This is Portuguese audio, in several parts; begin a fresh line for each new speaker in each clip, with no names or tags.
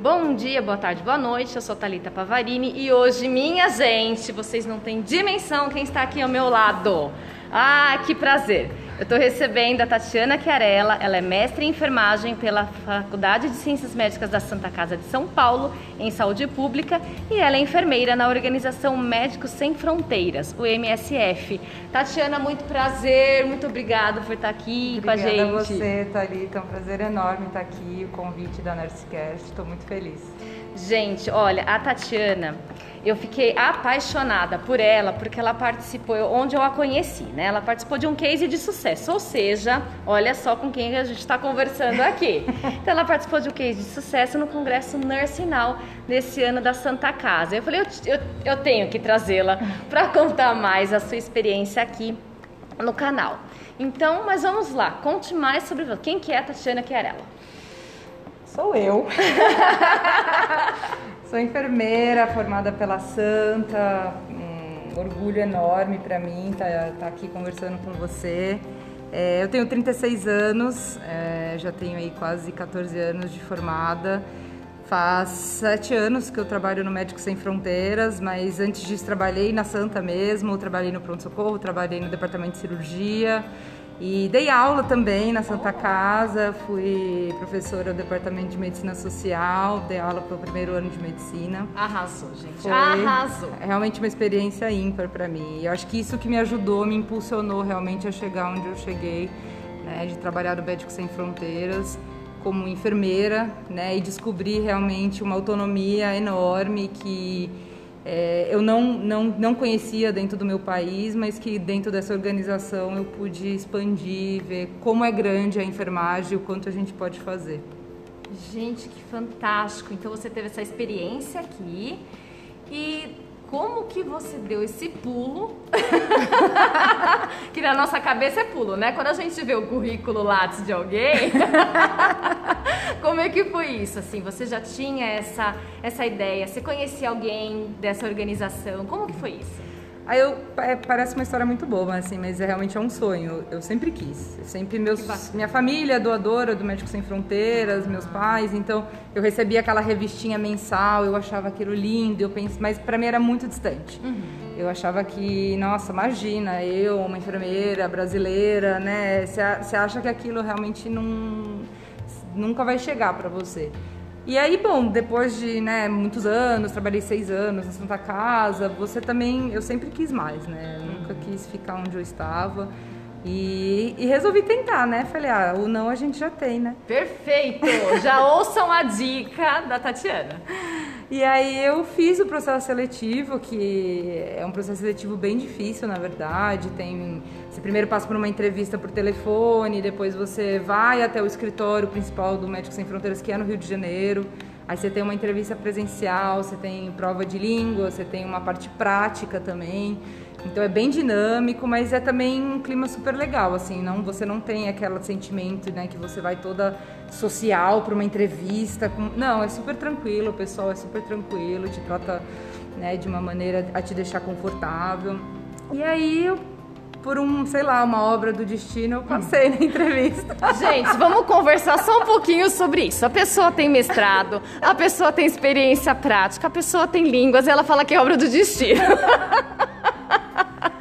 Bom dia, boa tarde, boa noite. Eu sou Talita Pavarini e hoje, minha gente, vocês não têm dimensão quem está aqui ao meu lado. Ah, que prazer! Eu estou recebendo a Tatiana Chiarella, ela é mestre em enfermagem pela Faculdade de Ciências Médicas da Santa Casa de São Paulo, em saúde pública, e ela é enfermeira na organização Médicos Sem Fronteiras, o MSF. Tatiana, muito prazer, muito obrigada por estar aqui
Obrigada
com a gente.
Obrigada a você, Thalita, é um prazer enorme estar aqui, o convite da Nursecast, estou muito feliz.
Gente, olha, a Tatiana, eu fiquei apaixonada por ela porque ela participou, onde eu a conheci, né? Ela participou de um case de sucesso, ou seja, olha só com quem a gente está conversando aqui. Então, ela participou de um case de sucesso no Congresso Nursinal nesse ano da Santa Casa. Eu falei, eu, eu, eu tenho que trazê-la para contar mais a sua experiência aqui no canal. Então, mas vamos lá, conte mais sobre quem que é a Tatiana Chiarella.
Sou eu. Sou enfermeira formada pela Santa, um orgulho enorme para mim estar tá, tá aqui conversando com você. É, eu tenho 36 anos, é, já tenho aí quase 14 anos de formada. Faz sete anos que eu trabalho no Médicos Sem Fronteiras, mas antes disso trabalhei na Santa mesmo, trabalhei no pronto-socorro, trabalhei no departamento de cirurgia, e dei aula também na Santa Casa, fui professora do Departamento de Medicina Social, dei aula para o primeiro ano de medicina.
Arrasou, gente. Foi Arrasou.
realmente uma experiência ímpar para mim. Eu acho que isso que me ajudou, me impulsionou realmente a chegar onde eu cheguei, né, de trabalhar no Médico Sem Fronteiras como enfermeira, né, e descobrir realmente uma autonomia enorme que é, eu não, não, não conhecia dentro do meu país, mas que dentro dessa organização eu pude expandir, ver como é grande a enfermagem o quanto a gente pode fazer.
Gente, que fantástico! Então você teve essa experiência aqui e como que você deu esse pulo? que na nossa cabeça é pulo, né? Quando a gente vê o currículo Lattes de alguém, como é que foi isso? Assim, você já tinha essa, essa ideia? Você conhecia alguém dessa organização? Como que foi isso?
Aí eu, é, parece uma história muito boba, assim, mas é realmente é um sonho. Eu sempre quis. Eu sempre meus, minha família é doadora do Médicos Sem Fronteiras, meus pais, então eu recebia aquela revistinha mensal, eu achava aquilo lindo, eu pensei, mas para mim era muito distante. Uhum. Eu achava que, nossa, imagina, eu, uma enfermeira brasileira, né? Você acha que aquilo realmente não, nunca vai chegar para você. E aí, bom, depois de né, muitos anos, trabalhei seis anos na Santa Casa, você também, eu sempre quis mais, né? Eu nunca quis ficar onde eu estava. E, e, resolvi tentar, né? Falei, ah, o não a gente já tem, né?
Perfeito! Já ouçam a dica da Tatiana.
E aí eu fiz o processo seletivo, que é um processo seletivo bem difícil, na verdade. Tem, você primeiro passa por uma entrevista por telefone, depois você vai até o escritório principal do Médicos Sem Fronteiras, que é no Rio de Janeiro. Aí você tem uma entrevista presencial, você tem prova de língua, você tem uma parte prática também. Então é bem dinâmico, mas é também um clima super legal, assim, não você não tem aquele sentimento, né, que você vai toda social para uma entrevista, com... não, é super tranquilo, o pessoal é super tranquilo, te trata, né, de uma maneira a te deixar confortável. E aí por um, sei lá, uma obra do destino, eu passei na entrevista.
Gente, vamos conversar só um pouquinho sobre isso. A pessoa tem mestrado, a pessoa tem experiência prática, a pessoa tem línguas, e ela fala que é obra do destino.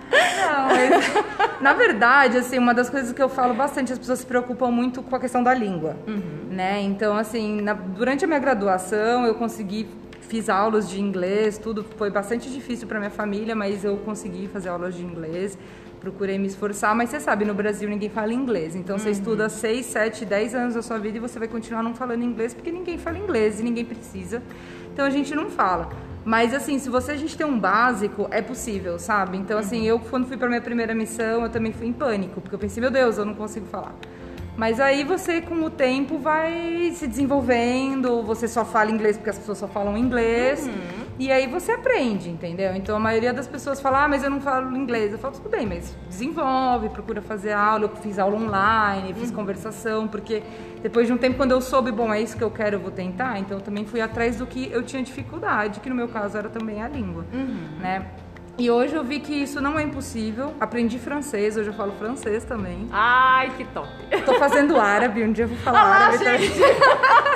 mas na verdade, assim, uma das coisas que eu falo bastante, as pessoas se preocupam muito com a questão da língua, uhum. né? Então, assim, na, durante a minha graduação, eu consegui fiz aulas de inglês, tudo foi bastante difícil para minha família, mas eu consegui fazer aulas de inglês. Procurei me esforçar, mas você sabe, no Brasil ninguém fala inglês. Então uhum. você estuda 6, 7, 10 anos da sua vida e você vai continuar não falando inglês porque ninguém fala inglês e ninguém precisa. Então a gente não fala. Mas assim, se você a gente tem um básico, é possível, sabe? Então assim, eu quando fui para minha primeira missão, eu também fui em pânico, porque eu pensei, meu Deus, eu não consigo falar. Mas aí você, com o tempo, vai se desenvolvendo, você só fala inglês porque as pessoas só falam inglês. Uhum. E aí você aprende, entendeu? Então a maioria das pessoas fala, ah, mas eu não falo inglês. Eu falo, tudo bem, mas desenvolve, procura fazer aula. Eu fiz aula online, fiz uhum. conversação, porque depois de um tempo, quando eu soube, bom, é isso que eu quero, eu vou tentar, então eu também fui atrás do que eu tinha dificuldade, que no meu caso era também a língua, uhum. né? E hoje eu vi que isso não é impossível. Aprendi francês, hoje eu falo francês também.
Ai, que top!
Tô fazendo árabe, um dia eu vou falar Olá,
árabe. Gente.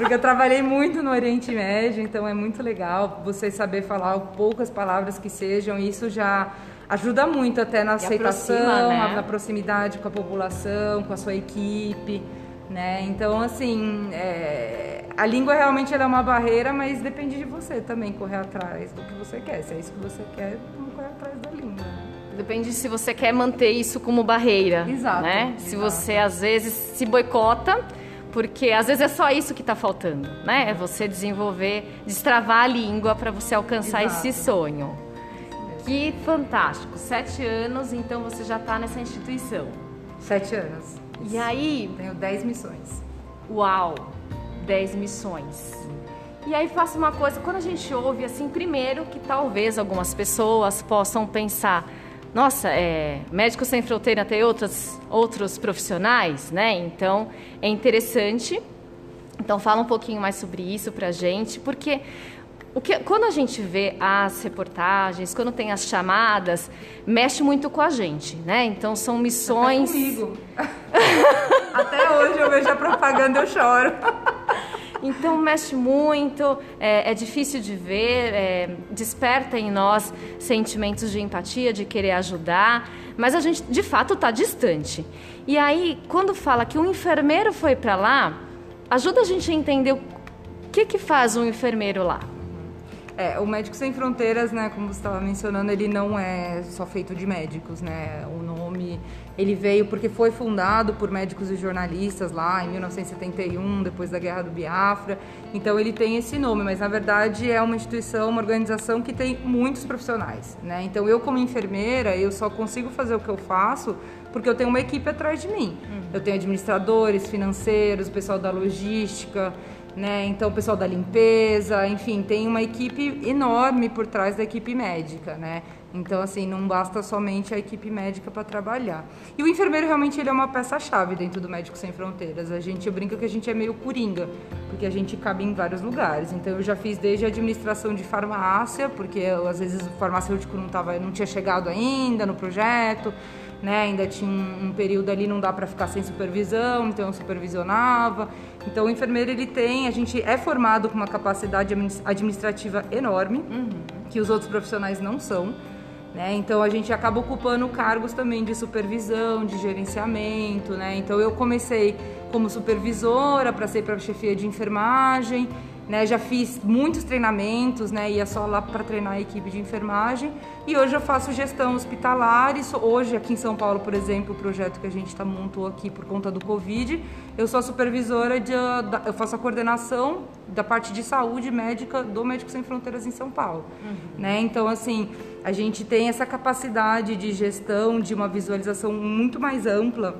Porque eu trabalhei muito no Oriente Médio, então é muito legal você saber falar poucas palavras que sejam, isso já ajuda muito até na aceitação, né? na proximidade com a população, com a sua equipe, né? Então, assim, é... a língua realmente é uma barreira, mas depende de você também correr atrás do que você quer. Se é isso que você quer, vamos correr atrás da língua. Né?
Depende se você quer manter isso como barreira,
exato,
né?
Exato.
Se você às vezes se boicota, porque às vezes é só isso que está faltando, né? É você desenvolver, destravar a língua para você alcançar exato. esse sonho. Que fantástico! Sete anos, então você já está nessa instituição.
Sete anos.
E aí?
Tenho dez missões.
Uau! Dez missões. E aí faço uma coisa, quando a gente ouve assim, primeiro que talvez algumas pessoas possam pensar, nossa, é, Médicos Sem Fronteira tem outros, outros profissionais, né? Então é interessante. Então fala um pouquinho mais sobre isso pra gente, porque o que, quando a gente vê as reportagens, quando tem as chamadas, mexe muito com a gente, né? Então são missões.
Até comigo. Até hoje eu vejo a propaganda e eu choro.
Então mexe muito, é, é difícil de ver, é, desperta em nós sentimentos de empatia, de querer ajudar, mas a gente de fato está distante. E aí, quando fala que um enfermeiro foi para lá, ajuda a gente a entender o que, que faz um enfermeiro lá.
É, o Médicos Sem Fronteiras, né, como você estava mencionando, ele não é só feito de médicos, né? O nome, ele veio porque foi fundado por médicos e jornalistas lá em 1971, depois da Guerra do Biafra. Então ele tem esse nome, mas na verdade é uma instituição, uma organização que tem muitos profissionais, né? Então eu como enfermeira, eu só consigo fazer o que eu faço porque eu tenho uma equipe atrás de mim. Uhum. Eu tenho administradores, financeiros, pessoal da logística, né? Então, o pessoal da limpeza, enfim, tem uma equipe enorme por trás da equipe médica, né? Então, assim, não basta somente a equipe médica para trabalhar. E o enfermeiro realmente ele é uma peça-chave dentro do Médico Sem Fronteiras. A gente brinca que a gente é meio coringa, porque a gente cabe em vários lugares. Então, eu já fiz desde a administração de farmácia, porque às vezes o farmacêutico não, tava, não tinha chegado ainda no projeto né? Ainda tinha um, um período ali, não dá para ficar sem supervisão, então eu supervisionava. Então o enfermeiro ele tem, a gente é formado com uma capacidade administrativa enorme, uhum. que os outros profissionais não são. Né? Então a gente acaba ocupando cargos também de supervisão, de gerenciamento. Né? Então eu comecei como supervisora, para ser para chefia de enfermagem né? Já fiz muitos treinamentos, né? Ia só lá para treinar a equipe de enfermagem. E hoje eu faço gestão hospitalar. Hoje, aqui em São Paulo, por exemplo, o projeto que a gente tá, montou aqui por conta do Covid, eu sou a supervisora de. Eu faço a coordenação da parte de saúde médica do Médicos Sem Fronteiras em São Paulo. Uhum. Né? Então, assim, a gente tem essa capacidade de gestão, de uma visualização muito mais ampla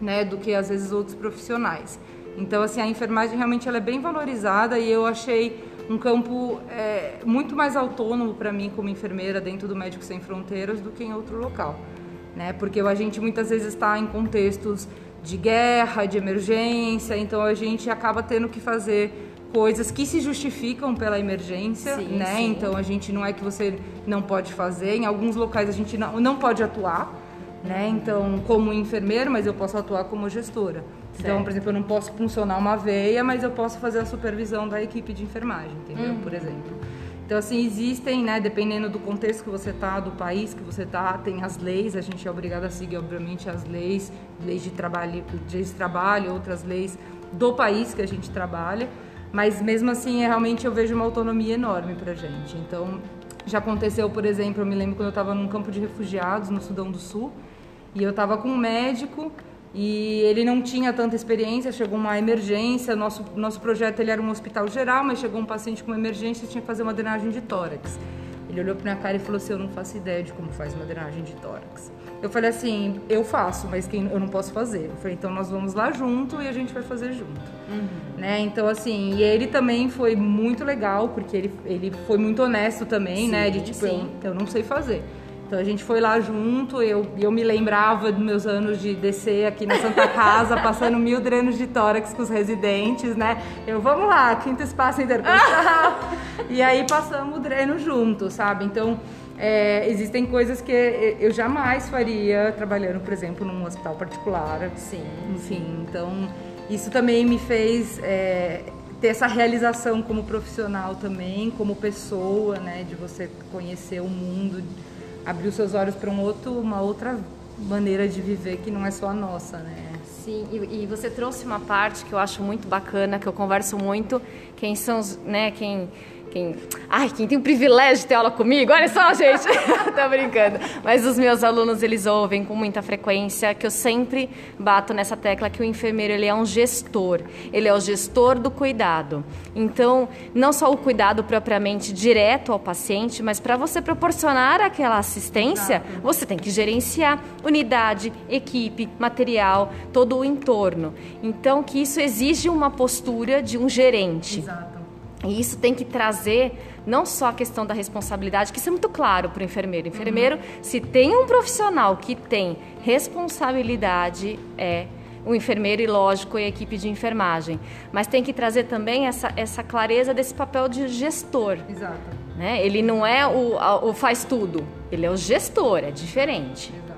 né, do que às vezes outros profissionais. Então, assim, a enfermagem realmente ela é bem valorizada e eu achei um campo é, muito mais autônomo para mim como enfermeira dentro do Médicos Sem Fronteiras do que em outro local, né? Porque a gente muitas vezes está em contextos de guerra, de emergência, então a gente acaba tendo que fazer coisas que se justificam pela emergência, sim, né? Sim. Então a gente não é que você não pode fazer, em alguns locais a gente não, não pode atuar, né? Então, como enfermeiro, mas eu posso atuar como gestora. Então, por exemplo, eu não posso funcionar uma veia, mas eu posso fazer a supervisão da equipe de enfermagem, entendeu? Uhum. Por exemplo. Então, assim, existem, né, dependendo do contexto que você está, do país que você está, tem as leis, a gente é obrigado a seguir, obviamente, as leis, leis de trabalho, de trabalho, outras leis do país que a gente trabalha, mas mesmo assim, é, realmente eu vejo uma autonomia enorme pra gente. Então, já aconteceu, por exemplo, eu me lembro quando eu estava num campo de refugiados no Sudão do Sul, e eu estava com um médico e ele não tinha tanta experiência, chegou uma emergência, nosso, nosso projeto ele era um hospital geral, mas chegou um paciente com uma emergência e tinha que fazer uma drenagem de tórax. Ele olhou para minha cara e falou assim, eu não faço ideia de como faz uma drenagem de tórax. Eu falei assim, eu faço, mas quem, eu não posso fazer. Eu falei, então nós vamos lá junto e a gente vai fazer junto. Uhum. Né? Então, assim, e ele também foi muito legal, porque ele, ele foi muito honesto também, sim, né? De tipo, eu, eu não sei fazer. Então a gente foi lá junto, eu, eu me lembrava dos meus anos de descer aqui na Santa Casa, passando mil drenos de tórax com os residentes, né? Eu, vamos lá, quinto espaço intercultural. e aí passamos o dreno junto, sabe? Então é, existem coisas que eu jamais faria trabalhando, por exemplo, num hospital particular.
Sim.
Enfim, então isso também me fez é, ter essa realização como profissional também, como pessoa, né? De você conhecer o mundo, abrir os seus olhos para um outro, uma outra maneira de viver que não é só a nossa, né?
Sim, e, e, você trouxe uma parte que eu acho muito bacana, que eu converso muito, quem são né, quem quem, ai, quem tem o privilégio de ter aula comigo, olha só, gente, tô brincando. Mas os meus alunos, eles ouvem com muita frequência que eu sempre bato nessa tecla que o enfermeiro, ele é um gestor. Ele é o gestor do cuidado. Então, não só o cuidado propriamente direto ao paciente, mas para você proporcionar aquela assistência, você tem que gerenciar unidade, equipe, material, todo o entorno. Então, que isso exige uma postura de um gerente.
Exato.
E isso tem que trazer não só a questão da responsabilidade, que isso é muito claro para o enfermeiro. Enfermeiro, uhum. se tem um profissional que tem responsabilidade, é o enfermeiro e, lógico, a equipe de enfermagem. Mas tem que trazer também essa, essa clareza desse papel de gestor.
Exato.
Né? Ele não é o, o faz tudo, ele é o gestor, é diferente.
Exato.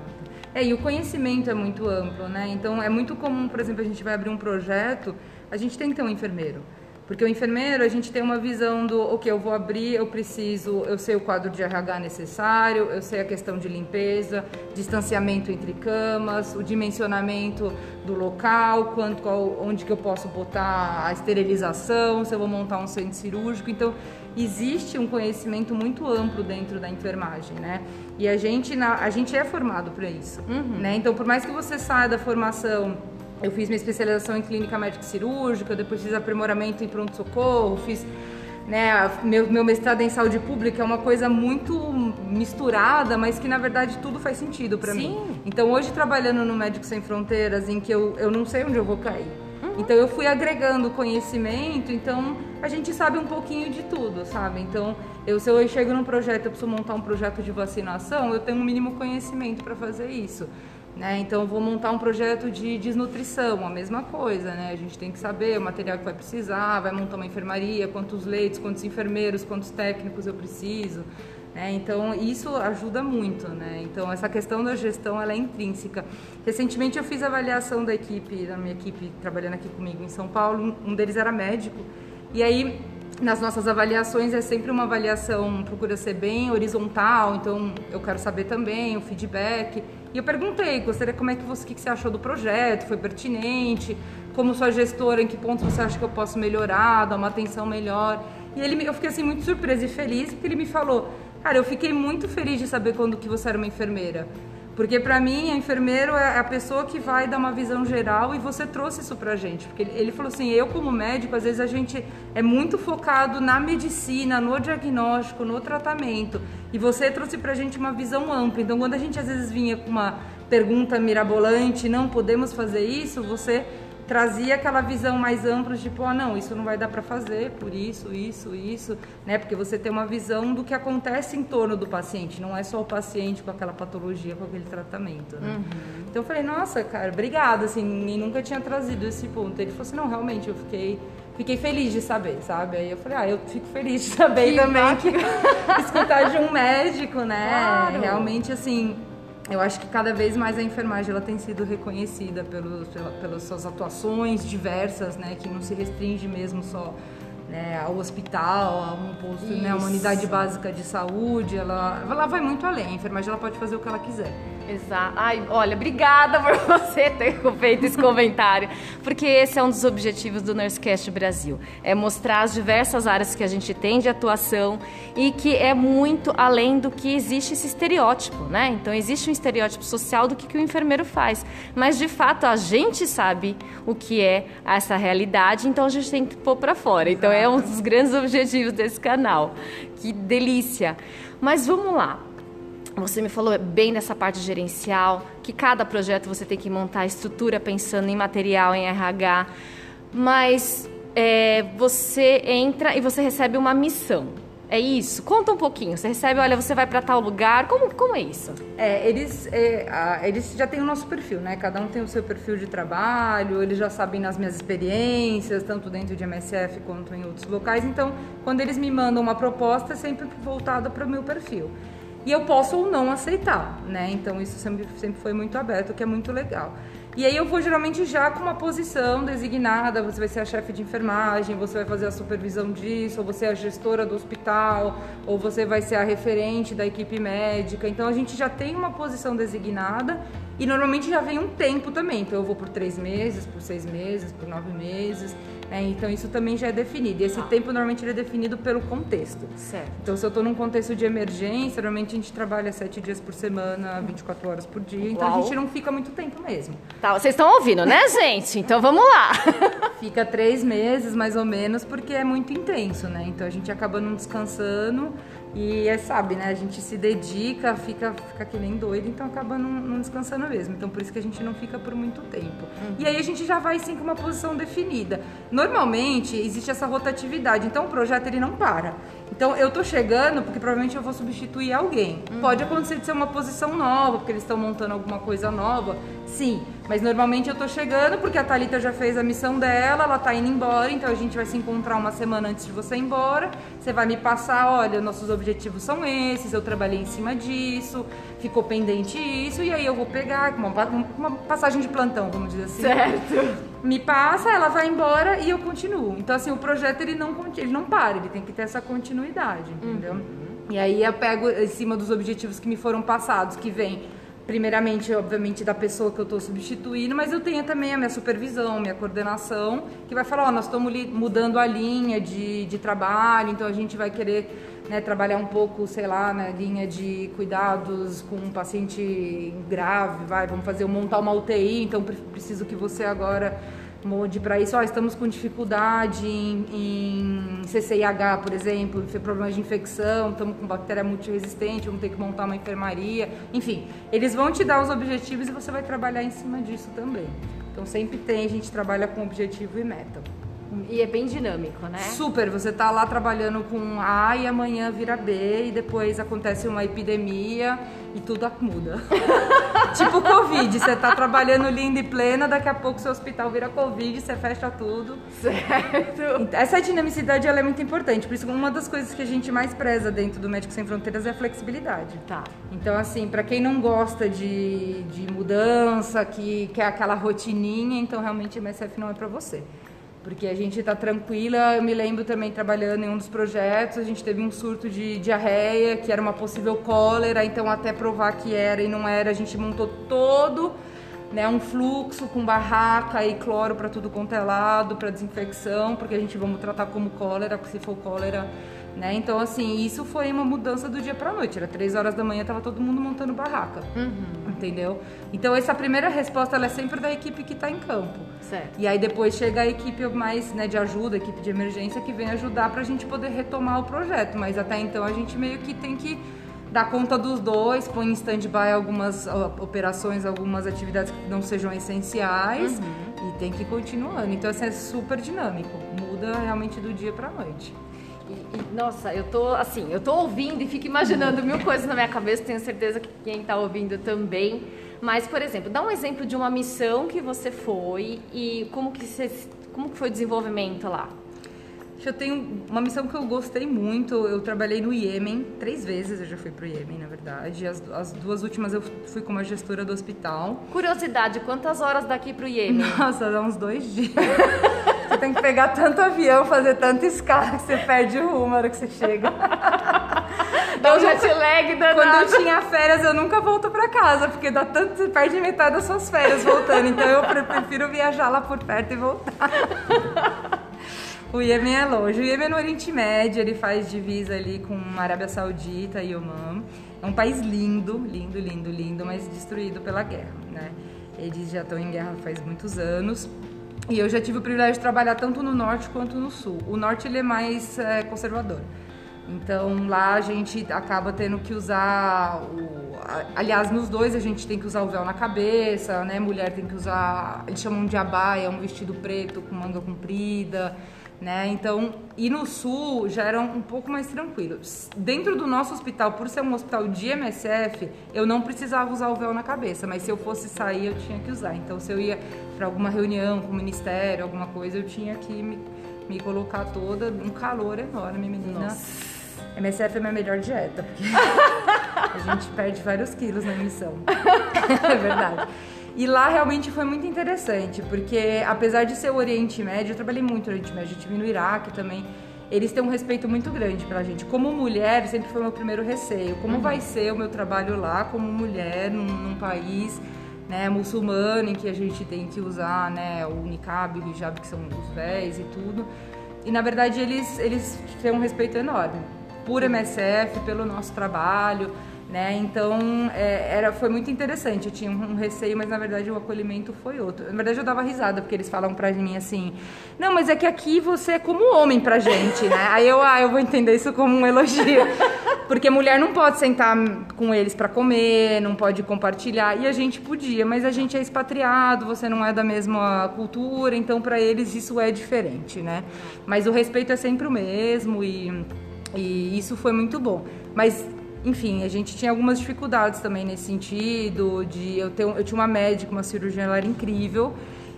É, e o conhecimento é muito amplo, né? Então é muito comum, por exemplo, a gente vai abrir um projeto, a gente tem que ter um enfermeiro. Porque o enfermeiro, a gente tem uma visão do, ok, eu vou abrir, eu preciso, eu sei o quadro de RH necessário, eu sei a questão de limpeza, distanciamento entre camas, o dimensionamento do local, quanto, qual, onde que eu posso botar a esterilização, se eu vou montar um centro cirúrgico. Então, existe um conhecimento muito amplo dentro da enfermagem, né? E a gente, na, a gente é formado para isso, uhum. né? Então, por mais que você saia da formação eu fiz minha especialização em clínica médica cirúrgica, depois fiz aprimoramento em pronto-socorro, fiz né, meu, meu mestrado em saúde pública é uma coisa muito misturada, mas que na verdade tudo faz sentido para mim. Então hoje trabalhando no Médicos Sem Fronteiras, em que eu, eu não sei onde eu vou cair. Uhum. Então eu fui agregando conhecimento, então a gente sabe um pouquinho de tudo, sabe? Então eu, se eu chego num projeto, eu preciso montar um projeto de vacinação, eu tenho um mínimo conhecimento para fazer isso. Né? Então, vou montar um projeto de desnutrição, a mesma coisa, né? A gente tem que saber o material que vai precisar, vai montar uma enfermaria, quantos leitos, quantos enfermeiros, quantos técnicos eu preciso. Né? Então, isso ajuda muito, né? Então, essa questão da gestão, ela é intrínseca. Recentemente, eu fiz avaliação da equipe, da minha equipe trabalhando aqui comigo em São Paulo, um deles era médico, e aí nas nossas avaliações é sempre uma avaliação, procura ser bem horizontal, então eu quero saber também o feedback. E eu perguntei, gostaria como é que você, que você achou do projeto, foi pertinente, como sua gestora, em que pontos você acha que eu posso melhorar, dar uma atenção melhor. E ele, eu fiquei assim muito surpresa e feliz porque ele me falou, cara, eu fiquei muito feliz de saber quando que você era uma enfermeira. Porque para mim, a enfermeiro é a pessoa que vai dar uma visão geral e você trouxe isso pra gente. Porque ele falou assim, eu como médico, às vezes a gente é muito focado na medicina, no diagnóstico, no tratamento. E você trouxe pra gente uma visão ampla. Então, quando a gente às vezes vinha com uma pergunta mirabolante, não podemos fazer isso, você trazia aquela visão mais ampla, tipo, ah, não, isso não vai dar para fazer por isso, isso, isso, né? Porque você tem uma visão do que acontece em torno do paciente, não é só o paciente com aquela patologia, com aquele tratamento, né? Uhum. Então eu falei, nossa, cara, obrigada, assim, ninguém nunca tinha trazido esse ponto. Ele falou assim, não, realmente, eu fiquei fiquei feliz de saber, sabe? Aí eu falei, ah, eu fico feliz de saber que também que escutar de um médico, né? Claro. Realmente, assim, eu acho que cada vez mais a enfermagem ela tem sido reconhecida pelos, pela, pelas suas atuações diversas, né, que não se restringe mesmo só né, ao hospital, a um posto, né, uma unidade básica de saúde, ela, ela vai muito além. A enfermagem ela pode fazer o que ela quiser.
Exato. Ai, olha, obrigada por você ter feito esse comentário, porque esse é um dos objetivos do Nursecast Brasil, é mostrar as diversas áreas que a gente tem de atuação e que é muito além do que existe esse estereótipo, né? Então existe um estereótipo social do que, que o enfermeiro faz, mas de fato a gente sabe o que é essa realidade, então a gente tem que pôr para fora. Então é um dos grandes objetivos desse canal. Que delícia. Mas vamos lá. Você me falou bem dessa parte gerencial, que cada projeto você tem que montar a estrutura pensando em material, em RH, mas é, você entra e você recebe uma missão. É isso? Conta um pouquinho. Você recebe, olha, você vai para tal lugar. Como, como é isso?
É, eles, é, a, eles já têm o nosso perfil, né? Cada um tem o seu perfil de trabalho, eles já sabem nas minhas experiências, tanto dentro de MSF quanto em outros locais. Então, quando eles me mandam uma proposta, é sempre voltada para o meu perfil e eu posso ou não aceitar, né? Então isso sempre, sempre foi muito aberto, o que é muito legal. E aí eu vou geralmente já com uma posição designada, você vai ser a chefe de enfermagem, você vai fazer a supervisão disso, ou você é a gestora do hospital, ou você vai ser a referente da equipe médica. Então a gente já tem uma posição designada e normalmente já vem um tempo também. Então eu vou por três meses, por seis meses, por nove meses. É, então isso também já é definido. E esse ah. tempo normalmente ele é definido pelo contexto.
Certo.
Então se eu estou num contexto de emergência, normalmente a gente trabalha sete dias por semana, 24 horas por dia. Então Uau. a gente não fica muito tempo mesmo.
Tá, vocês estão ouvindo, né, gente? Então vamos lá.
fica três meses mais ou menos porque é muito intenso, né? Então a gente acaba não descansando. E é, sabe, né? A gente se dedica, fica, fica que nem doido, então acaba não, não descansando mesmo. Então por isso que a gente não fica por muito tempo. Uhum. E aí a gente já vai sim com uma posição definida. Normalmente existe essa rotatividade, então o projeto ele não para. Então eu tô chegando porque provavelmente eu vou substituir alguém. Uhum. Pode acontecer de ser uma posição nova, porque eles estão montando alguma coisa nova. Sim, mas normalmente eu tô chegando porque a Thalita já fez a missão dela, ela tá indo embora, então a gente vai se encontrar uma semana antes de você ir embora. Você vai me passar, olha, nossos objetivos são esses, eu trabalhei em cima disso, ficou pendente isso, e aí eu vou pegar uma, uma passagem de plantão, vamos dizer assim.
Certo.
Me passa, ela vai embora e eu continuo. Então, assim, o projeto ele não, ele não para, ele tem que ter essa continuidade, entendeu? Uhum. E aí eu pego em cima dos objetivos que me foram passados, que vem primeiramente, obviamente, da pessoa que eu estou substituindo, mas eu tenho também a minha supervisão, minha coordenação, que vai falar, ó, nós estamos mudando a linha de, de trabalho, então a gente vai querer né, trabalhar um pouco, sei lá, na linha de cuidados com um paciente grave, vai, vamos fazer, montar uma UTI, então preciso que você agora Mode para isso, ó, estamos com dificuldade em, em CCIH, por exemplo, problemas de infecção, estamos com bactéria multiresistente, vamos ter que montar uma enfermaria. Enfim, eles vão te dar os objetivos e você vai trabalhar em cima disso também. Então sempre tem, a gente trabalha com objetivo e meta.
E é bem dinâmico, né?
Super, você tá lá trabalhando com A e amanhã vira B e depois acontece uma epidemia e tudo muda. tipo Covid, você tá trabalhando linda e plena, daqui a pouco seu hospital vira Covid, você fecha tudo.
Certo.
Essa dinamicidade ela é muito importante, por isso uma das coisas que a gente mais preza dentro do Médico Sem Fronteiras é a flexibilidade.
Tá.
Então assim, para quem não gosta de, de mudança, que quer aquela rotininha, então realmente a MSF não é para você porque a gente está tranquila. Eu me lembro também trabalhando em um dos projetos, a gente teve um surto de diarreia, que era uma possível cólera, então até provar que era e não era, a gente montou todo né, um fluxo com barraca e cloro para tudo quanto é lado, para desinfecção, porque a gente vamos tratar como cólera, porque se for cólera né? Então, assim, isso foi uma mudança do dia para noite. Era três horas da manhã, tava todo mundo montando barraca.
Uhum.
Entendeu? Então, essa primeira resposta ela é sempre da equipe que está em campo.
Certo.
E aí depois chega a equipe mais né, de ajuda, a equipe de emergência, que vem ajudar para a gente poder retomar o projeto. Mas até então a gente meio que tem que dar conta dos dois, põe em stand-by algumas operações, algumas atividades que não sejam essenciais uhum. e tem que ir continuando. Então, assim, é super dinâmico. Muda realmente do dia para noite.
E, e, nossa, eu tô assim, eu tô ouvindo e fico imaginando mil coisas na minha cabeça, tenho certeza que quem está ouvindo também. Mas, por exemplo, dá um exemplo de uma missão que você foi e como que, você, como que foi o desenvolvimento lá?
Eu tenho uma missão que eu gostei muito. Eu trabalhei no Iêmen três vezes. Eu já fui pro Iêmen, na verdade. As, as duas últimas eu fui como gestora do hospital.
Curiosidade, quantas horas daqui pro Iêmen?
Nossa, dá uns dois dias. você tem que pegar tanto avião, fazer tanta escala que você perde o rumo na hora que você chega.
Dá um jet lag danado.
Quando eu tinha férias, eu nunca volto pra casa, porque dá tanto, você perde metade das suas férias voltando. Então eu prefiro viajar lá por perto e voltar. O Iêmen é longe. O Iêmen é no Oriente Médio, ele faz divisa ali com a Arábia Saudita e Oman. É um país lindo, lindo, lindo, lindo, mas destruído pela guerra, né? Eles já estão em guerra faz muitos anos. E eu já tive o privilégio de trabalhar tanto no norte quanto no sul. O norte ele é mais é, conservador. Então lá a gente acaba tendo que usar o. Aliás, nos dois a gente tem que usar o véu na cabeça, né? Mulher tem que usar. Eles chamam de abaia, um vestido preto com manga comprida né? Então, e no sul já era um pouco mais tranquilo. Dentro do nosso hospital, por ser um hospital de MSF, eu não precisava usar o véu na cabeça, mas se eu fosse sair, eu tinha que usar. Então, se eu ia para alguma reunião com o ministério, alguma coisa, eu tinha que me, me colocar toda, um calor enorme, menina.
Nossa.
MSF é minha melhor dieta, porque a gente perde vários quilos na emissão. é verdade. E lá realmente foi muito interessante, porque apesar de ser o Oriente Médio, eu trabalhei muito no Oriente Médio, eu estive no Iraque também. Eles têm um respeito muito grande pela gente. Como mulher, sempre foi o meu primeiro receio. Como uhum. vai ser o meu trabalho lá como mulher num, num país né, muçulmano em que a gente tem que usar né, o niqab, o hijab, que são os véis e tudo. E na verdade eles, eles têm um respeito enorme por MSF, pelo nosso trabalho. Né? Então é, era, foi muito interessante. Eu tinha um receio, mas na verdade o acolhimento foi outro. Na verdade eu dava risada porque eles falam pra mim assim: Não, mas é que aqui você é como homem pra gente, né? Aí eu, ah, eu vou entender isso como um elogio. Porque mulher não pode sentar com eles para comer, não pode compartilhar. E a gente podia, mas a gente é expatriado, você não é da mesma cultura, então para eles isso é diferente, né? Mas o respeito é sempre o mesmo e, e isso foi muito bom. Mas enfim, a gente tinha algumas dificuldades também nesse sentido, de eu, ter, eu tinha uma médica, uma cirurgiã, ela era incrível,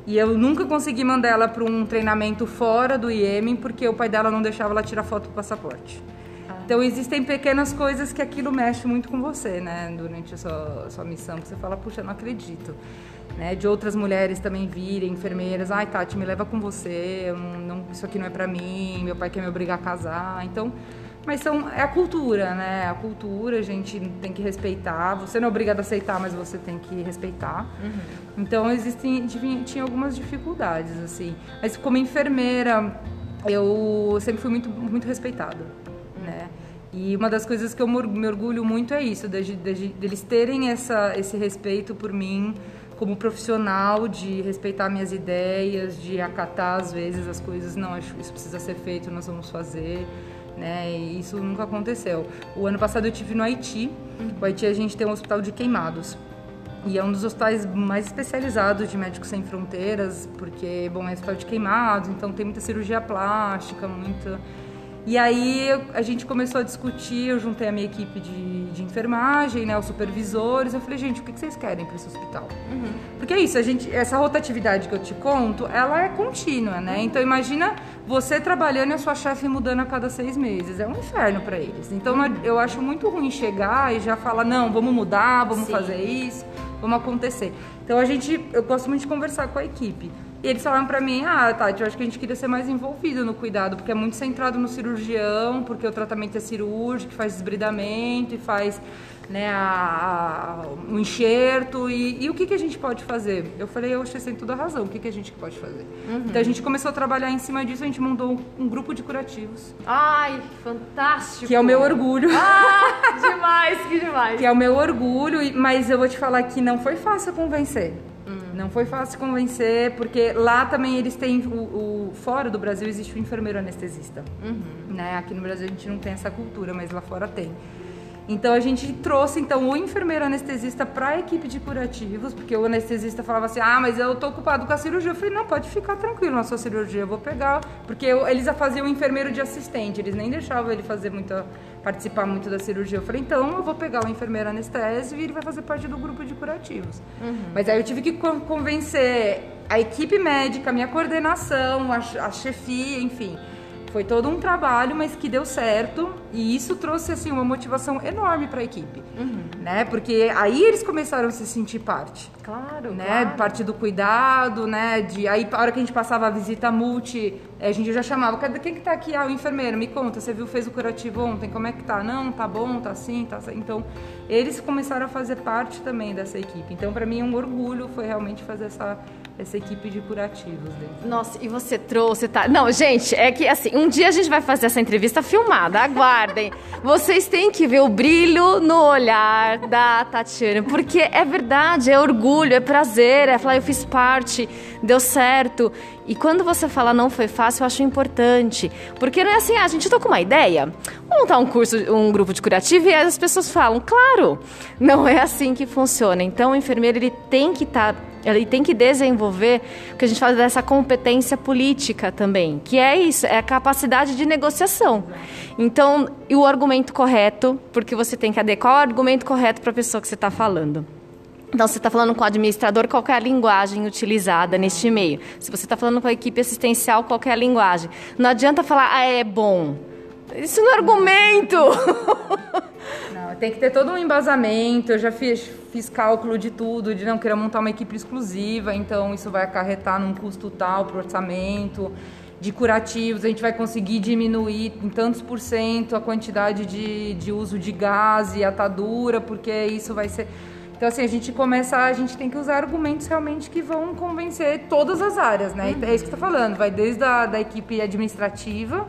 e eu nunca consegui mandar ela para um treinamento fora do Iêmen, porque o pai dela não deixava ela tirar foto do passaporte. Ah. Então existem pequenas coisas que aquilo mexe muito com você, né, durante a sua, a sua missão, que você fala, puxa, não acredito. Né, de outras mulheres também virem, enfermeiras, ai Tati, me leva com você, não, isso aqui não é para mim, meu pai quer me obrigar a casar. Então, mas são, é a cultura, né? A cultura a gente tem que respeitar. Você não é obrigado a aceitar, mas você tem que respeitar. Uhum. Então existem tinha algumas dificuldades assim. Mas como enfermeira, eu sempre fui muito muito respeitada, né? E uma das coisas que eu me orgulho muito é isso, de, de, de, deles terem essa, esse respeito por mim como profissional, de respeitar minhas ideias, de acatar às vezes as coisas, não, isso precisa ser feito, nós vamos fazer né? E isso nunca aconteceu. O ano passado eu tive no Haiti. O Haiti a gente tem um hospital de queimados. E é um dos hospitais mais especializados de Médicos Sem Fronteiras, porque, bom, é hospital de queimados, então tem muita cirurgia plástica, muita e aí a gente começou a discutir, eu juntei a minha equipe de, de enfermagem, né, os supervisores, eu falei, gente, o que vocês querem para esse hospital? Uhum. Porque é isso, a gente, essa rotatividade que eu te conto, ela é contínua, né? Então imagina você trabalhando e a sua chefe mudando a cada seis meses, é um inferno para eles. Então uhum. eu acho muito ruim chegar e já falar, não, vamos mudar, vamos Sim. fazer isso, vamos acontecer. Então a gente, eu gosto muito de conversar com a equipe. E eles falaram pra mim, ah, Tati, eu acho que a gente queria ser mais envolvido no cuidado, porque é muito centrado no cirurgião, porque o tratamento é cirúrgico, faz desbridamento e faz né, a, a, um enxerto e, e, o que, que a gente pode fazer? Eu falei, eu achei sem toda a razão, o que, que a gente pode fazer? Uhum. Então a gente começou a trabalhar em cima disso, a gente montou um, um, grupo de curativos.
Ai, fantástico!
Que é o meu orgulho.
Ah, demais, que demais!
que é o meu orgulho, mas eu vou te falar que não foi fácil convencer. Não foi fácil convencer, porque lá também eles têm o, o fora do Brasil existe o enfermeiro anestesista, uhum. né? Aqui no Brasil a gente não tem essa cultura, mas lá fora tem. Então a gente trouxe então o enfermeiro anestesista para a equipe de curativos, porque o anestesista falava assim: "Ah, mas eu tô ocupado com a cirurgia". Eu falei: "Não, pode ficar tranquilo na sua cirurgia, eu vou pegar", porque eu, eles faziam o enfermeiro de assistente, eles nem deixavam ele fazer muita participar muito da cirurgia. Eu falei: "Então eu vou pegar o enfermeiro anestésio e ele vai fazer parte do grupo de curativos". Uhum. Mas aí eu tive que convencer a equipe médica, a minha coordenação, a, chefia, enfim, foi todo um trabalho, mas que deu certo e isso trouxe assim uma motivação enorme para a equipe, uhum. né? Porque aí eles começaram a se sentir parte.
Claro,
né?
Claro.
Parte do cuidado, né? De aí a hora que a gente passava a visita multi, a gente já chamava, cadê quem que tá aqui? Ah, o enfermeiro, me conta, você viu fez o curativo ontem, como é que tá? Não, tá bom, tá assim, tá assim. Então, eles começaram a fazer parte também dessa equipe. Então, para mim um orgulho foi realmente fazer essa essa equipe de curativos dentro.
Nossa, e você trouxe, tá? Não, gente, é que assim, um dia a gente vai fazer essa entrevista filmada, aguardem. Vocês têm que ver o brilho no olhar da Tatiana, porque é verdade, é orgulho, é prazer, é falar, eu fiz parte, deu certo. E quando você fala não foi fácil, eu acho importante. Porque não é assim, ah, a gente tá com uma ideia, vamos montar um curso, um grupo de curativo e as pessoas falam, claro, não é assim que funciona. Então o enfermeiro ele tem que estar tá ele tem que desenvolver o que a gente fala dessa competência política também, que é isso, é a capacidade de negociação. Então, e o argumento correto, porque você tem que adequar o argumento correto para a pessoa que você está falando. Então, você está falando com o administrador, qual é a linguagem utilizada neste meio? Se você está falando com a equipe assistencial, qual é a linguagem? Não adianta falar, ah, é bom. Isso não é argumento.
Não, tem que ter todo um embasamento. Eu já fiz, fiz cálculo de tudo, de não querer montar uma equipe exclusiva, então isso vai acarretar num custo tal para o orçamento de curativos, a gente vai conseguir diminuir em tantos por cento a quantidade de, de uso de gás e atadura, porque isso vai ser. Então, assim, a gente começa, a gente tem que usar argumentos realmente que vão convencer todas as áreas, né? Uhum. É isso que você tá falando, vai desde a da equipe administrativa,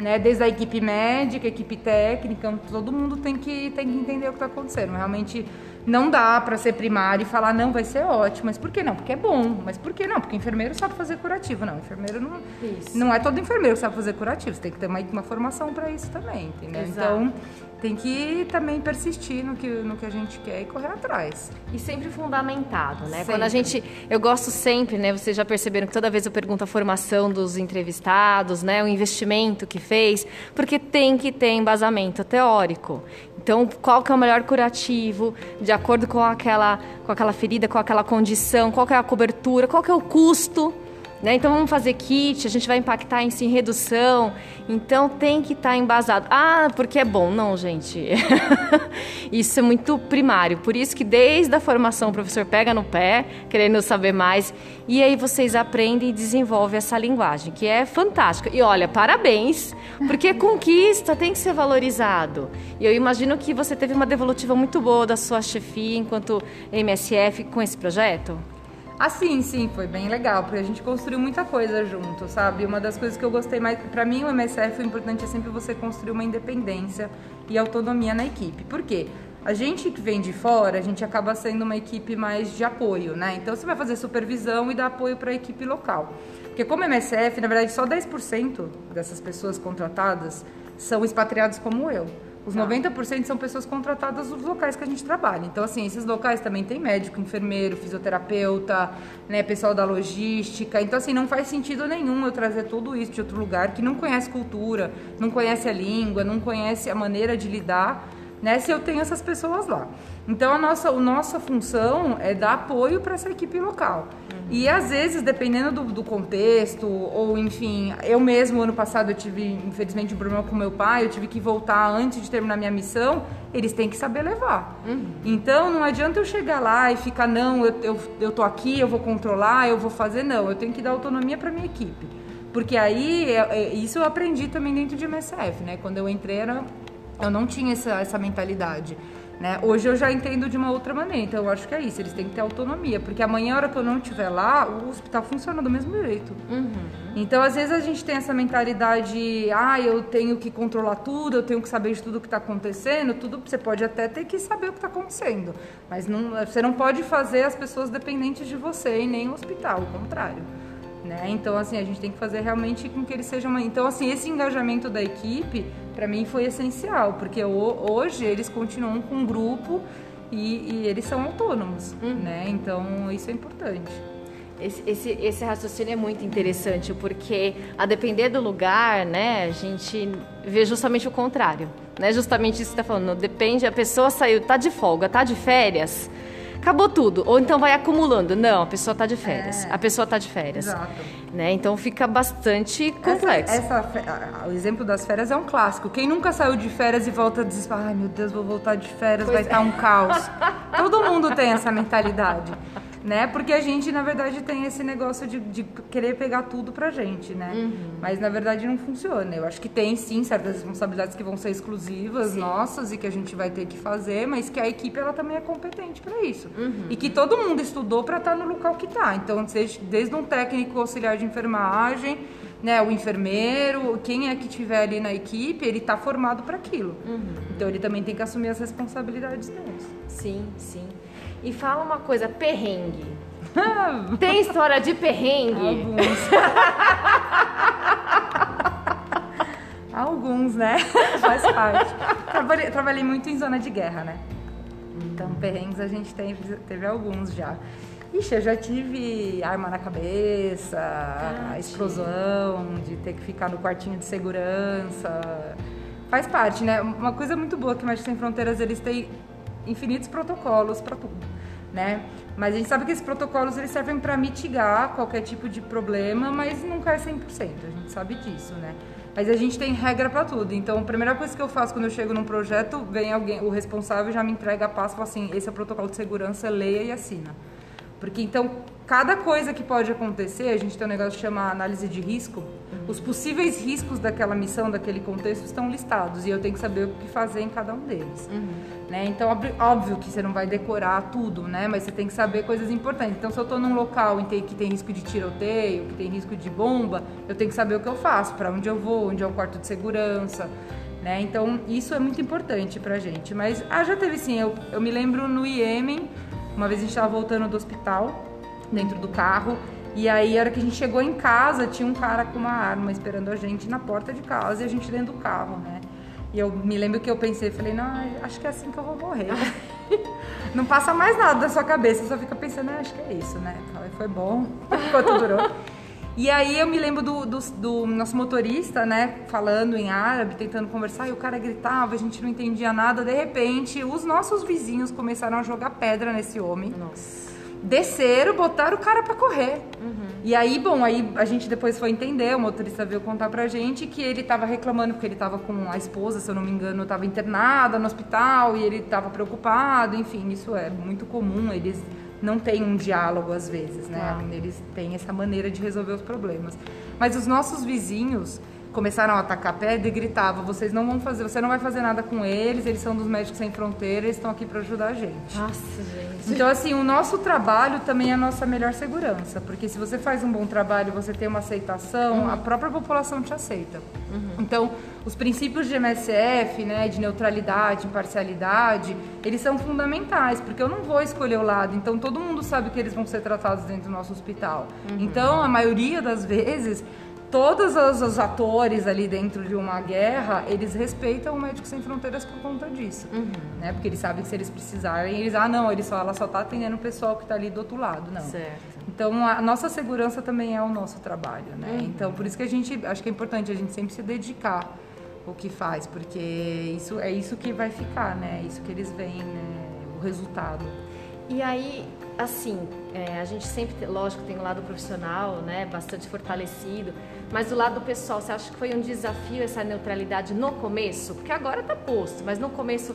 né? Desde a equipe médica, equipe técnica, todo mundo tem que, tem que entender o que está acontecendo. Realmente não dá para ser primário e falar, não, vai ser ótimo. Mas por que não? Porque é bom. Mas por que não? Porque enfermeiro sabe fazer curativo. Não, enfermeiro não. Isso. Não é todo enfermeiro que sabe fazer curativo. Você tem que ter uma, uma formação para isso também, entendeu? Exato. Então tem que também persistir no que, no que a gente quer e correr atrás.
E sempre fundamentado, né? Sempre. Quando a gente. Eu gosto sempre, né? Vocês já perceberam que toda vez eu pergunto a formação dos entrevistados, né? O investimento que fez, porque tem que ter embasamento teórico. Então, qual que é o melhor curativo, de acordo com aquela, com aquela ferida, com aquela condição, qual que é a cobertura, qual que é o custo né? Então vamos fazer kit, a gente vai impactar em redução. Então tem que estar tá embasado. Ah, porque é bom. Não, gente. isso é muito primário. Por isso que desde a formação o professor pega no pé, querendo saber mais. E aí vocês aprendem e desenvolvem essa linguagem, que é fantástica. E olha, parabéns, porque conquista tem que ser valorizado. E eu imagino que você teve uma devolutiva muito boa da sua chefia enquanto MSF com esse projeto.
Ah, sim, sim, foi bem legal, porque a gente construiu muita coisa junto, sabe? Uma das coisas que eu gostei mais, para mim o MSF, o importante é sempre você construir uma independência e autonomia na equipe. Por quê? A gente que vem de fora, a gente acaba sendo uma equipe mais de apoio, né? Então você vai fazer supervisão e dar apoio para a equipe local. Porque como MSF, na verdade, só 10% dessas pessoas contratadas são expatriados como eu. Os tá. 90% são pessoas contratadas dos locais que a gente trabalha. Então, assim, esses locais também tem médico, enfermeiro, fisioterapeuta, né, pessoal da logística. Então, assim, não faz sentido nenhum eu trazer tudo isso de outro lugar que não conhece cultura, não conhece a língua, não conhece a maneira de lidar, né, se eu tenho essas pessoas lá. Então, a nossa, a nossa função é dar apoio para essa equipe local. E às vezes, dependendo do, do, contexto, ou enfim, eu mesmo ano passado eu tive, infelizmente, um problema com meu pai, eu tive que voltar antes de terminar minha missão, eles têm que saber levar. Uhum. Então não adianta eu chegar lá e ficar, não, eu, eu, eu tô aqui, eu vou controlar, eu vou fazer, não, eu tenho que dar autonomia para minha equipe. Porque aí, é, é, isso eu aprendi também dentro de MSF, né? Quando eu entrei, era, eu não tinha essa, essa mentalidade. Né? Hoje eu já entendo de uma outra maneira, então eu acho que é isso, eles têm que ter autonomia, porque amanhã, a hora que eu não estiver lá, o hospital funciona do mesmo jeito. Uhum. Então, às vezes a gente tem essa mentalidade, ah, eu tenho que controlar tudo, eu tenho que saber de tudo que está acontecendo, tudo, você pode até ter que saber o que está acontecendo, mas não, você não pode fazer as pessoas dependentes de você e nem o hospital, o contrário. Né? Então, assim, a gente tem que fazer realmente com que eles sejam... Então, assim, esse engajamento da equipe, para mim, foi essencial, porque hoje eles continuam com um grupo e, e eles são autônomos, uhum. né? Então, isso é importante.
Esse, esse, esse, raciocínio é muito interessante, porque a depender do lugar, né, a gente vê justamente o contrário. Né? Justamente isso que você está falando, depende, a pessoa saiu, tá de folga, tá de férias, acabou tudo. Ou então vai acumulando. Não, a pessoa está de férias. É. A pessoa está de férias. Exato. Né? Então fica bastante complexo.
Essa, essa, o exemplo das férias é um clássico. Quem nunca saiu de férias e volta a dizer, ai meu Deus, vou voltar de férias, pois vai estar é. tá um caos. Todo mundo tem essa mentalidade né? Porque a gente, na verdade, tem esse negócio de, de querer pegar tudo pra gente, né? Uhum. Mas, na verdade, não funciona. Eu acho que tem, sim, certas responsabilidades que vão ser exclusivas sim. nossas e que a gente vai ter que fazer, mas que a equipe, ela também é competente para isso. Uhum. E que todo mundo estudou para estar tá no local que tá. Então, desde um técnico auxiliar de enfermagem, né, o enfermeiro, quem é que tiver ali na equipe, ele está formado para aquilo. Uhum. Então ele também tem que assumir as responsabilidades deles.
Sim, sim. E fala uma coisa, perrengue. Tem história de perrengue?
Alguns. Alguns, né? Faz parte. Trabalhei, trabalhei, muito em zona de guerra, né? Então, perrengues a gente teve, teve alguns já. Ixi, eu já tive arma na cabeça, explosão, de ter que ficar no quartinho de segurança. Faz parte, né? Uma coisa muito boa que o Médicos Sem Fronteiras, eles têm infinitos protocolos para tudo, né? Mas a gente sabe que esses protocolos eles servem para mitigar qualquer tipo de problema, mas nunca é 100%, a gente sabe disso, né? Mas a gente tem regra para tudo. Então, a primeira coisa que eu faço quando eu chego num projeto, vem alguém, o responsável já me entrega a pasta assim: esse é o protocolo de segurança, leia e assina. Porque então, cada coisa que pode acontecer, a gente tem um negócio que chama análise de risco. Uhum. Os possíveis riscos daquela missão, daquele contexto, estão listados e eu tenho que saber o que fazer em cada um deles. Uhum. Né? Então, óbvio que você não vai decorar tudo, né? Mas você tem que saber coisas importantes. Então, se eu estou num local que tem risco de tiroteio, que tem risco de bomba, eu tenho que saber o que eu faço, para onde eu vou, onde é o quarto de segurança. Né? Então, isso é muito importante pra gente. Mas, ah, já teve sim, eu, eu me lembro no Iêmen, uma vez a gente estava voltando do hospital, dentro do carro, e aí, a hora que a gente chegou em casa, tinha um cara com uma arma esperando a gente na porta de casa e a gente dentro do carro, né? E eu me lembro que eu pensei, falei, não, acho que é assim que eu vou morrer. não passa mais nada da sua cabeça, só fica pensando, ah, acho que é isso, né? Foi bom, enquanto durou. E aí eu me lembro do, do, do, nosso motorista, né, falando em árabe, tentando conversar, e o cara gritava, a gente não entendia nada. De repente, os nossos vizinhos começaram a jogar pedra nesse homem.
Nossa.
Desceram, botaram o cara para correr. Uhum. E aí, bom, aí a gente depois foi entender, o motorista veio contar pra gente que ele tava reclamando porque ele tava com a esposa, se eu não me engano, tava internada no hospital e ele tava preocupado, enfim, isso é muito comum, eles não tem um diálogo às vezes, né? Ah. Eles têm essa maneira de resolver os problemas. Mas os nossos vizinhos começaram a atacar pedra e gritavam: vocês não vão fazer, você não vai fazer nada com eles, eles são dos médicos sem fronteiras, eles estão aqui para ajudar a gente.
Nossa, gente.
Então assim, o nosso trabalho também é a nossa melhor segurança, porque se você faz um bom trabalho, você tem uma aceitação, uhum. a própria população te aceita. Uhum. Então, os princípios de MSF, né, de neutralidade, imparcialidade, eles são fundamentais, porque eu não vou escolher o lado, então todo mundo sabe que eles vão ser tratados dentro do nosso hospital. Uhum. Então, a maioria das vezes, todos os, os, atores ali dentro de uma guerra, eles respeitam o Médico Sem Fronteiras por conta disso, uhum. né? Porque eles sabem que se eles precisarem, eles, ah, não, eles só, ela só está atendendo o pessoal que está ali do outro lado, não.
Certo.
Então, a nossa segurança também é o nosso trabalho, né? Uhum. Então, por isso que a gente, acho que é importante a gente sempre se dedicar o que faz, porque isso é isso que vai ficar, né? É isso que eles veem, né? o resultado.
E aí, assim, é, a gente sempre, lógico, tem o lado profissional, né, bastante fortalecido, mas do lado pessoal, você acha que foi um desafio essa neutralidade no começo? Porque agora está posto, mas no começo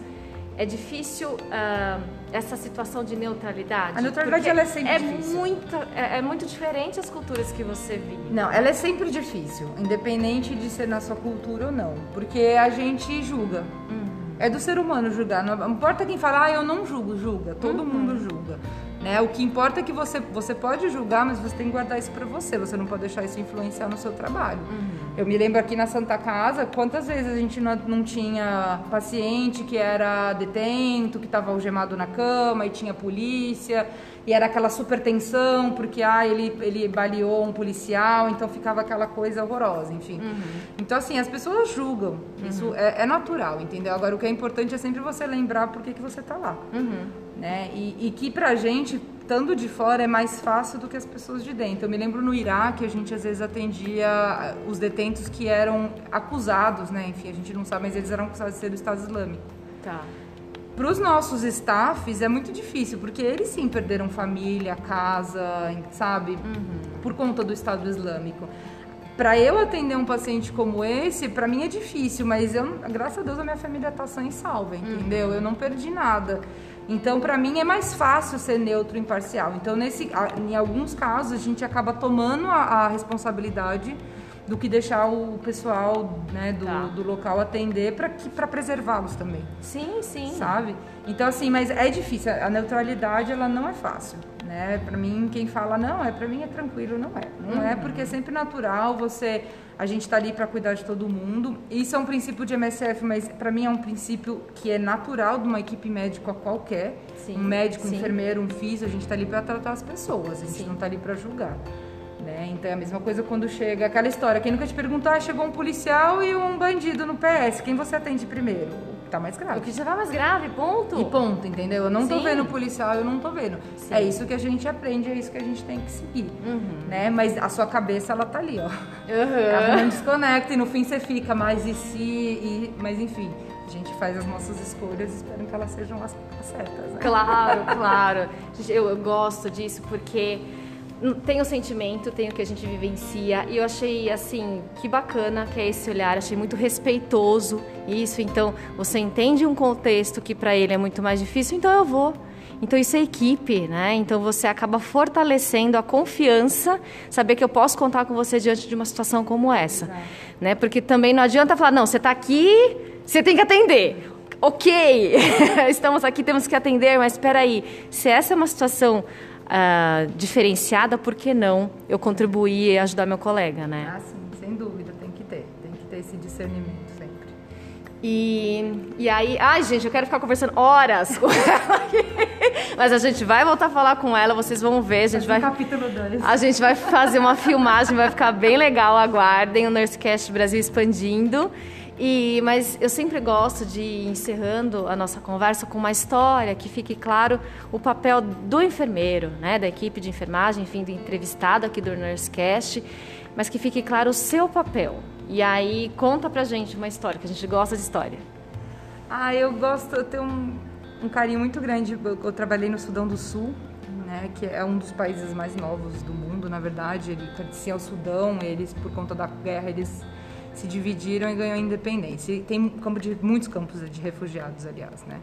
é difícil uh, essa situação de neutralidade?
A neutralidade ela é sempre
é
difícil.
Muito, é, é, muito diferente as culturas que você vive.
Não, ela é sempre difícil, independente de ser na sua cultura ou não, porque a gente julga. Uhum. É do ser humano julgar. Não importa quem fala, ah, eu não julgo, julga. Todo uhum. mundo julga. Né? O que importa é que você, você pode julgar, mas você tem que guardar isso para você. Você não pode deixar isso influenciar no seu trabalho. Uhum. Eu me lembro aqui na Santa Casa, quantas vezes a gente não, não tinha paciente que era detento, que estava algemado na cama e tinha polícia. E era aquela super tensão, porque ah, ele, ele baleou um policial, então ficava aquela coisa horrorosa, enfim. Uhum. Então, assim, as pessoas julgam. Uhum. Isso é, é, natural, entendeu? Agora, o que é importante é sempre você lembrar por que, que você está lá. Uhum né? E, e que pra gente, estando de fora, é mais fácil do que as pessoas de dentro. Eu me lembro no Iraque, a gente às vezes atendia os detentos que eram acusados, né? Enfim, a gente não sabe, mas eles eram acusados de ser do Estado Islâmico.
Tá.
Para os nossos staffs é muito difícil, porque eles sim perderam família, casa, sabe? Uhum. Por conta do Estado Islâmico. Para eu atender um paciente como esse, para mim é difícil, mas eu, graças a Deus a minha família está sã e salva, entendeu? Uhum. Eu não perdi nada. Então, para mim é mais fácil ser neutro e imparcial. Então, nesse, em alguns casos, a gente acaba tomando a, a responsabilidade do que deixar o pessoal né, do, tá. do local atender para preservá-los também.
Sim, sim.
Sabe? Então, assim, mas é difícil. A neutralidade, ela não é fácil. Né? Para mim, quem fala, não, é para mim é tranquilo, não é. Não é uhum. é porque é sempre natural você a gente está ali para cuidar de todo mundo. Isso é um princípio de MSF, mas para mim é um princípio que é natural de uma equipe médica qualquer. Sim, um médico, um enfermeiro, um físico, a gente está ali para tratar as pessoas, a gente sim. não está ali para julgar. Né? Então é a mesma coisa quando chega aquela história. Quem nunca te perguntar, ah, chegou um policial e um bandido no PS, quem você atende primeiro? Tá mais grave.
O que já tá mais grave, ponto.
E ponto, entendeu? Eu não Sim. tô vendo policial, eu não tô vendo. Sim. É isso que a gente aprende, é isso que a gente tem que seguir, uhum. né? Mas a sua cabeça, ela tá ali, ó. Uhum. Ela não desconecta e no fim você fica, mas e se... E... Mas enfim, a gente faz as nossas escolhas e espero que elas sejam as certas, né?
Claro, claro. Eu, eu gosto disso porque tem o sentimento, tem o que a gente vivencia e eu achei assim que bacana que é esse olhar, achei muito respeitoso isso. Então você entende um contexto que para ele é muito mais difícil, então eu vou. Então isso é equipe, né? Então você acaba fortalecendo a confiança, saber que eu posso contar com você diante de uma situação como essa, Exato. né? Porque também não adianta falar, não, você está aqui, você tem que atender. Ok, estamos aqui, temos que atender, mas espera aí, se essa é uma situação uh, diferenciada, por que não eu contribuir e ajudar meu colega, né?
Ah, sim, sem dúvida, tem que ter, tem que ter esse discernimento sempre.
E, e aí, ai gente, eu quero ficar conversando horas com ela aqui. Mas a gente vai voltar a falar com ela, vocês vão ver. A gente vai,
capítulo 2.
A gente vai fazer uma filmagem, vai ficar bem legal, aguardem o Nursecast Brasil expandindo. E, mas eu sempre gosto de ir encerrando a nossa conversa com uma história que fique claro o papel do enfermeiro, né, da equipe de enfermagem, enfim, do entrevistado aqui do Nursecast, mas que fique claro o seu papel. E aí conta pra gente uma história, que a gente gosta de história.
Ah, eu gosto, eu tenho um, um carinho muito grande. Eu, eu trabalhei no Sudão do Sul, né, que é um dos países mais novos do mundo, na verdade. Ele pertencia ao Sudão, eles, por conta da guerra, eles se dividiram e ganhou independência. E tem campo de, muitos campos de refugiados, aliás, né?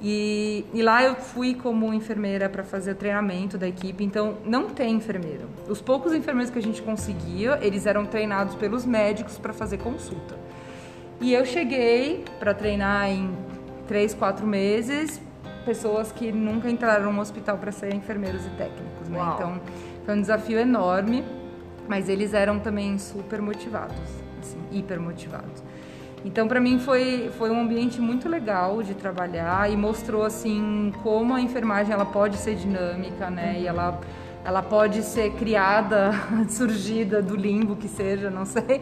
E, e lá eu fui como enfermeira para fazer o treinamento da equipe, então não tem enfermeiro. Os poucos enfermeiros que a gente conseguia, eles eram treinados pelos médicos para fazer consulta. E eu cheguei para treinar em três, quatro meses pessoas que nunca entraram no hospital para ser enfermeiros e técnicos, né? Então foi um desafio enorme, mas eles eram também super motivados hiper motivados. Então, para mim foi, foi um ambiente muito legal de trabalhar e mostrou assim como a enfermagem ela pode ser dinâmica, né? E ela ela pode ser criada, surgida do limbo que seja, não sei,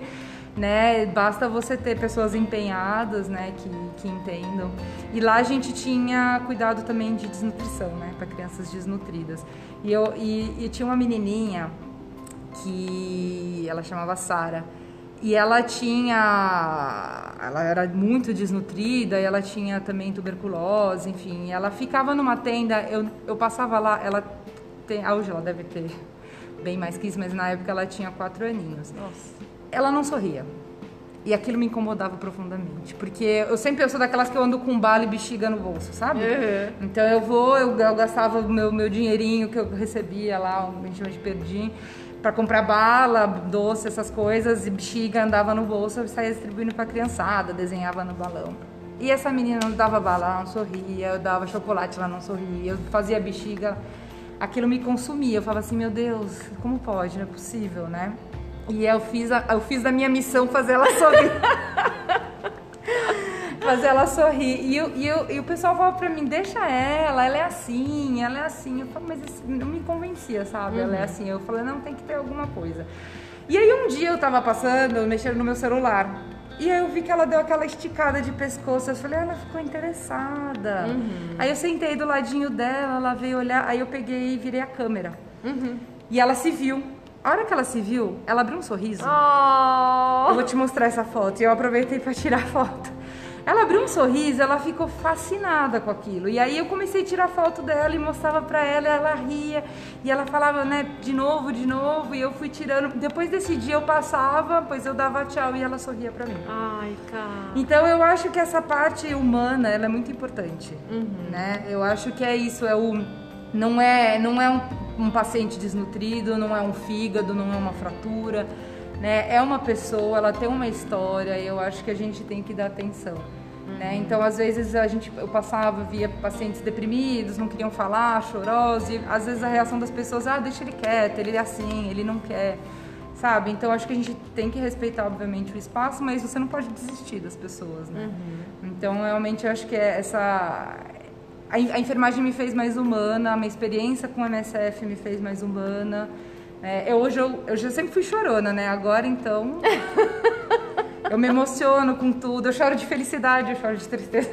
né? Basta você ter pessoas empenhadas, né, que, que entendam. E lá a gente tinha cuidado também de desnutrição, né, para crianças desnutridas. E eu e, e tinha uma menininha que ela chamava Sara e ela tinha. Ela era muito desnutrida e ela tinha também tuberculose, enfim. Ela ficava numa tenda, eu, eu passava lá, ela tem. Ah, hoje ela deve ter bem mais que isso, mas na época ela tinha quatro aninhos. Nossa. Ela não sorria. E aquilo me incomodava profundamente. Porque eu sempre eu sou daquelas que eu ando com bala e bexiga no bolso, sabe? Uhum. Então eu vou, eu, eu gastava o meu, meu dinheirinho que eu recebia lá, um de perdim para comprar bala, doce, essas coisas, e bexiga andava no bolso e saía distribuindo para criançada, desenhava no balão. E essa menina não dava bala, ela não sorria, eu dava chocolate, ela não sorria, eu fazia bexiga, aquilo me consumia. Eu falava assim, meu Deus, como pode? Não é possível, né? E eu fiz, a, eu fiz da minha missão fazer ela sorrir. fazer ela sorrir. E, eu, e, eu, e o pessoal falava pra mim, deixa ela, ela é assim, ela é assim. Eu falei, mas não me convencia, sabe? Uhum. Ela é uhum. assim. Eu falei, não, tem que ter alguma coisa. E aí um dia eu tava passando, mexendo no meu celular. E aí eu vi que ela deu aquela esticada de pescoço. Eu falei, ela ficou interessada. Uhum. Aí eu sentei do ladinho dela, ela veio olhar. Aí eu peguei e virei a câmera. Uhum. E ela se viu. A hora que ela se viu, ela abriu um sorriso. Oh. Eu vou te mostrar essa foto. E eu aproveitei para tirar a foto. Ela abriu um sorriso, ela ficou fascinada com aquilo. E aí eu comecei a tirar foto dela e mostrava para ela, ela ria e ela falava, né, de novo, de novo, e eu fui tirando. Depois desse dia eu passava, pois eu dava tchau e ela sorria para mim.
Ai, cara.
Então eu acho que essa parte humana, ela é muito importante, uhum. né? Eu acho que é isso, é o não é, não é um, um paciente desnutrido, não é um fígado, não é uma fratura né? É uma pessoa, ela tem uma história e eu acho que a gente tem que dar atenção. Uhum. Né? Então, às vezes, a gente, eu passava, via pacientes deprimidos, não queriam falar, chorosos, e às vezes a reação das pessoas, ah, deixa ele quieto, ele é assim, ele não quer, sabe? Então, acho que a gente tem que respeitar, obviamente, o espaço, mas você não pode desistir das pessoas, né? Uhum. Então, realmente, eu acho que é essa... A, a enfermagem me fez mais humana, a minha experiência com o MSF me fez mais humana, é, eu, hoje eu, eu já sempre fui chorona, né? Agora então. eu me emociono com tudo. Eu choro de felicidade, eu choro de tristeza.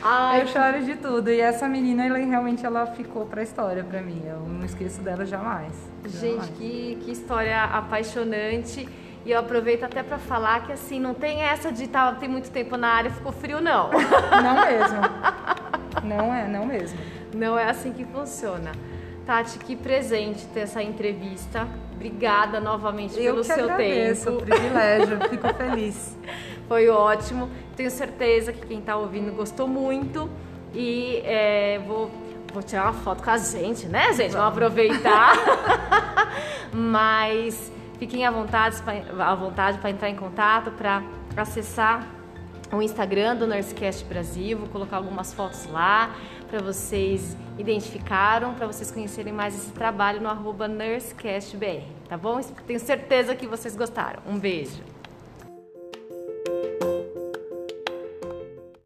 Ai, eu choro de tudo. E essa menina, ela realmente ela ficou pra história pra mim. Eu não esqueço dela jamais.
Gente, Que, que história apaixonante. E eu aproveito até para falar que assim, não tem essa de tá, tem muito tempo na área, ficou frio, não.
Não mesmo. Não é, não mesmo.
Não é assim que funciona. Tati, que presente ter essa entrevista. Obrigada novamente
Eu
pelo
que
seu
agradeço,
tempo.
privilégio, fico feliz.
Foi ótimo. Tenho certeza que quem está ouvindo gostou muito. E é, vou, vou tirar uma foto com a gente, né, gente? Vamos aproveitar. Mas fiquem à vontade à vontade para entrar em contato, para acessar o Instagram do Nursecast Brasil. Vou colocar algumas fotos lá para vocês identificaram, para vocês conhecerem mais esse trabalho no arroba NurseCastBR, tá bom? Tenho certeza que vocês gostaram. Um beijo!